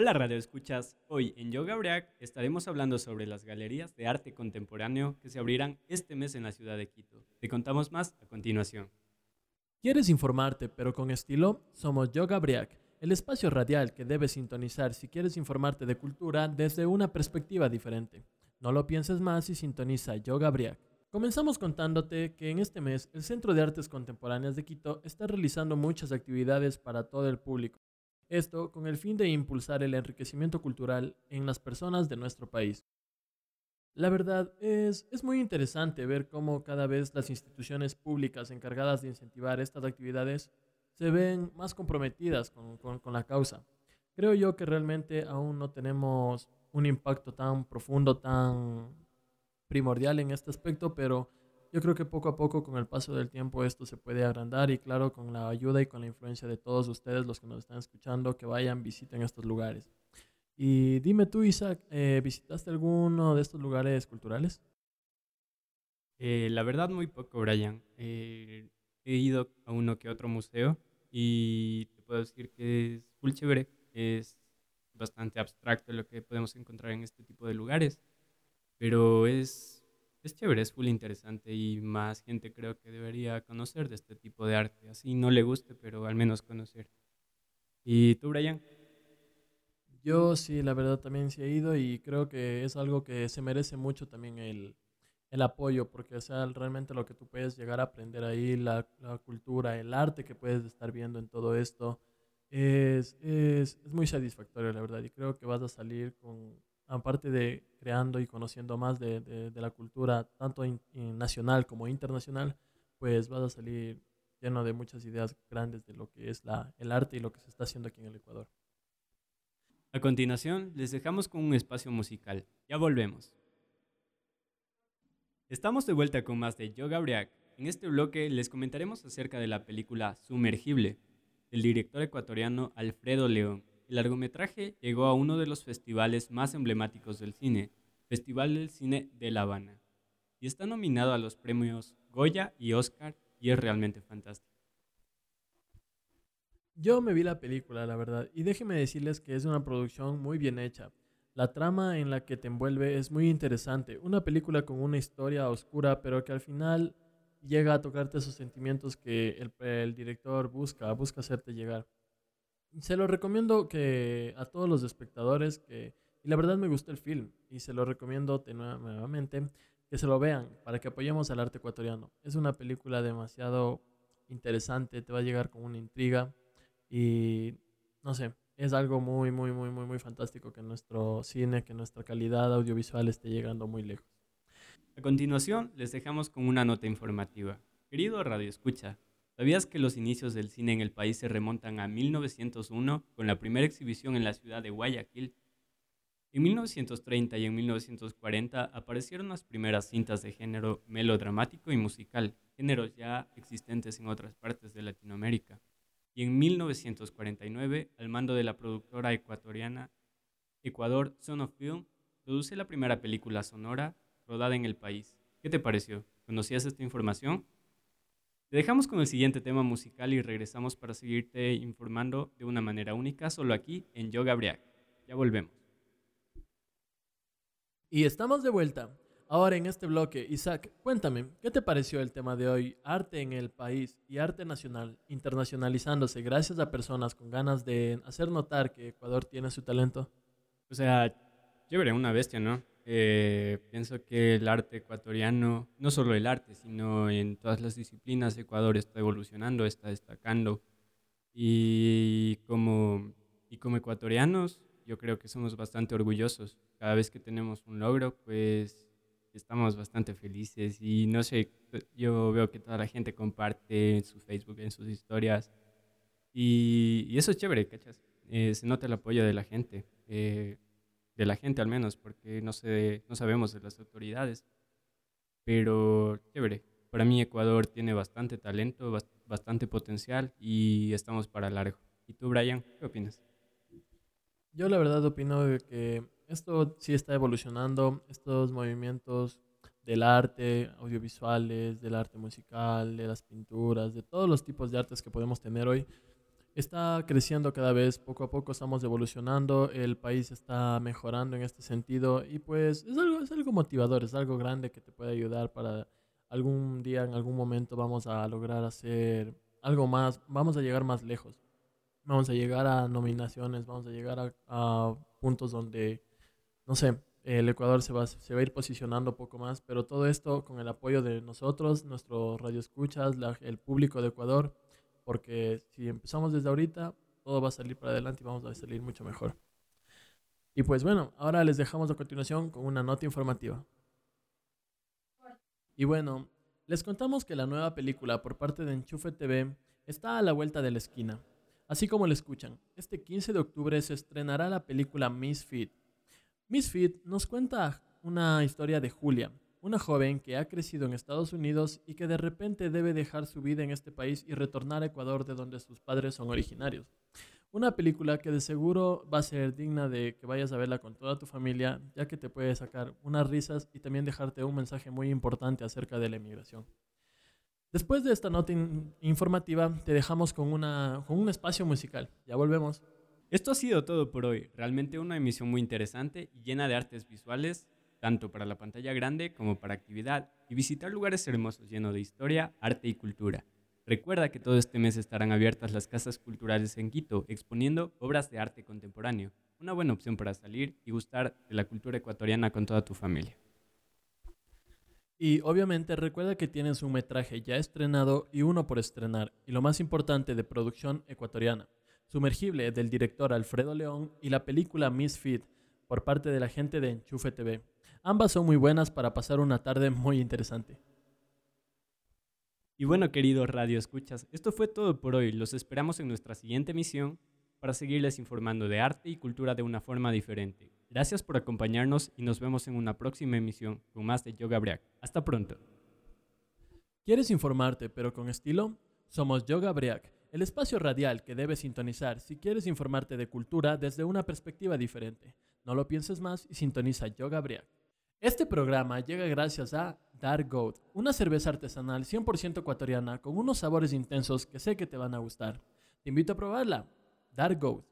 Hola Radio Escuchas, hoy en Yoga Break estaremos hablando sobre las galerías de arte contemporáneo que se abrirán este mes en la ciudad de Quito. Te contamos más a continuación. ¿Quieres informarte pero con estilo? Somos Yoga Break, el espacio radial que debes sintonizar si quieres informarte de cultura desde una perspectiva diferente. No lo pienses más y sintoniza Yoga Break. Comenzamos contándote que en este mes el Centro de Artes Contemporáneas de Quito está realizando muchas actividades para todo el público esto con el fin de impulsar el enriquecimiento cultural en las personas de nuestro país. La verdad es, es muy interesante ver cómo cada vez las instituciones públicas encargadas de incentivar estas actividades se ven más comprometidas con, con la causa. Creo yo que realmente aún no tenemos un impacto tan profundo, tan primordial en este aspecto, pero yo creo que poco a poco, con el paso del tiempo, esto se puede agrandar y claro, con la ayuda y con la influencia de todos ustedes, los que nos están escuchando, que vayan, visiten estos lugares. Y dime tú, Isaac, eh, ¿visitaste alguno de estos lugares culturales? Eh, la verdad, muy poco, Brian. Eh, he ido a uno que otro museo y te puedo decir que es full chévere. Es bastante abstracto lo que podemos encontrar en este tipo de lugares, pero es es chévere, es full interesante y más gente creo que debería conocer de este tipo de arte. Así no le guste, pero al menos conocer. ¿Y tú, Brian? Yo sí, la verdad también sí he ido y creo que es algo que se merece mucho también el, el apoyo, porque o sea, realmente lo que tú puedes llegar a aprender ahí, la, la cultura, el arte que puedes estar viendo en todo esto, es, es, es muy satisfactorio, la verdad. Y creo que vas a salir con, aparte de creando y conociendo más de, la cultura, tanto nacional como internacional, pues vas a salir lleno de muchas ideas grandes de lo que es la, el arte y lo que se está haciendo aquí en el Ecuador. A continuación, les dejamos con un espacio musical. Ya volvemos. Estamos de vuelta con más de Yoga Briac. En este bloque les comentaremos acerca de la película Sumergible, del director ecuatoriano Alfredo León, el largometraje llegó a uno de los festivales más emblemáticos del cine, Festival del Cine de La Habana, y está nominado a los premios Goya y Oscar y es realmente fantástico. Yo me vi la película, la verdad, y déjenme decirles que es una producción muy bien hecha. La trama en la que te envuelve es muy interesante, una película con una historia oscura, pero que al final llega a tocarte esos sentimientos que el, el director busca, busca hacerte llegar. Se lo recomiendo que a todos los espectadores que y la verdad me gustó el film y se lo recomiendo nuevamente que se lo vean para que apoyemos al arte ecuatoriano. Es una película demasiado interesante, te va a llegar con una intriga y no sé, es algo muy muy muy muy muy fantástico que nuestro cine, que nuestra calidad audiovisual esté llegando muy lejos. A continuación, les dejamos con una nota informativa. Querido Radio Escucha, ¿Sabías que los inicios del cine en el país se remontan a 1901 con la primera exhibición en la ciudad de Guayaquil? En 1930 y en 1940 aparecieron las primeras cintas de género melodramático y musical, géneros ya existentes en otras partes de Latinoamérica. Y en 1949, al mando de la productora ecuatoriana Ecuador Son of Film, produce la primera película sonora rodada en el país. ¿Qué te pareció? ¿Conocías esta información? Te dejamos con el siguiente tema musical y regresamos para seguirte informando de una manera única solo aquí en Yoga Briac. Ya volvemos. Y estamos de vuelta. Ahora en este bloque, Isaac, cuéntame, ¿qué te pareció el tema de hoy? Arte en el país y arte nacional, internacionalizándose gracias a personas con ganas de hacer notar que Ecuador tiene su talento. O sea, veré una bestia, ¿no? Eh, pienso que el arte ecuatoriano, no solo el arte, sino en todas las disciplinas, Ecuador está evolucionando, está destacando. Y como, y como ecuatorianos, yo creo que somos bastante orgullosos. Cada vez que tenemos un logro, pues estamos bastante felices. Y no sé, yo veo que toda la gente comparte en su Facebook, en sus historias. Y, y eso es chévere, ¿cachas? Eh, se nota el apoyo de la gente. Eh, de la gente al menos, porque no, sé, no sabemos de las autoridades. Pero chévere, para mí Ecuador tiene bastante talento, bastante potencial y estamos para largo. ¿Y tú, Brian, qué opinas? Yo la verdad opino que esto sí está evolucionando, estos movimientos del arte, audiovisuales, del arte musical, de las pinturas, de todos los tipos de artes que podemos tener hoy, está creciendo cada vez, poco a poco estamos evolucionando, el país está mejorando en este sentido y pues es algo, es algo motivador, es algo grande que te puede ayudar para algún día, en algún momento vamos a lograr hacer algo más, vamos a llegar más lejos, vamos a llegar a nominaciones, vamos a llegar a, puntos donde, no sé, el Ecuador se va, se va a ir posicionando poco más, pero todo esto con el apoyo de nosotros, nuestros radioescuchas, la, el público de Ecuador porque si empezamos desde ahorita, todo va a salir para adelante y vamos a salir mucho mejor. Y pues bueno, ahora les dejamos a continuación con una nota informativa. Y bueno, les contamos que la nueva película por parte de Enchufe TV está a la vuelta de la esquina. Así como lo escuchan, este 15 de octubre se estrenará la película Misfit. Misfit nos cuenta una historia de Julia, una joven que ha crecido en Estados Unidos y que de repente debe dejar su vida en este país y retornar a Ecuador de donde sus padres son originarios. Una película que de seguro va a ser digna de que vayas a verla con toda tu familia, ya que te puede sacar unas risas y también dejarte un mensaje muy importante acerca de la emigración. Después de esta nota informativa, te dejamos con, una, con un espacio musical. Ya volvemos. Esto ha sido todo por hoy. Realmente una emisión muy interesante y llena de artes visuales tanto para la pantalla grande como para actividad, y visitar lugares hermosos llenos de historia, arte y cultura. Recuerda que todo este mes estarán abiertas las casas culturales en Quito, exponiendo obras de arte contemporáneo, una buena opción para salir y gustar de la cultura ecuatoriana con toda tu familia. Y obviamente recuerda que tienes un metraje ya estrenado y uno por estrenar, y lo más importante de producción ecuatoriana, Sumergible del director Alfredo León y la película Misfit por parte de la gente de Enchufe TV. Ambas son muy buenas para pasar una tarde muy interesante. Y bueno, queridos Radio Escuchas, esto fue todo por hoy. Los esperamos en nuestra siguiente emisión para seguirles informando de arte y cultura de una forma diferente. Gracias por acompañarnos y nos vemos en una próxima emisión con más de Yoga Briac. Hasta pronto. ¿Quieres informarte pero con estilo? Somos Yoga Briac, el espacio radial que debes sintonizar si quieres informarte de cultura desde una perspectiva diferente. No lo pienses más y sintoniza Yoga Briac. Este programa llega gracias a Dark Goat, una cerveza artesanal 100% ecuatoriana con unos sabores intensos que sé que te van a gustar. Te invito a probarla. Dark Goat.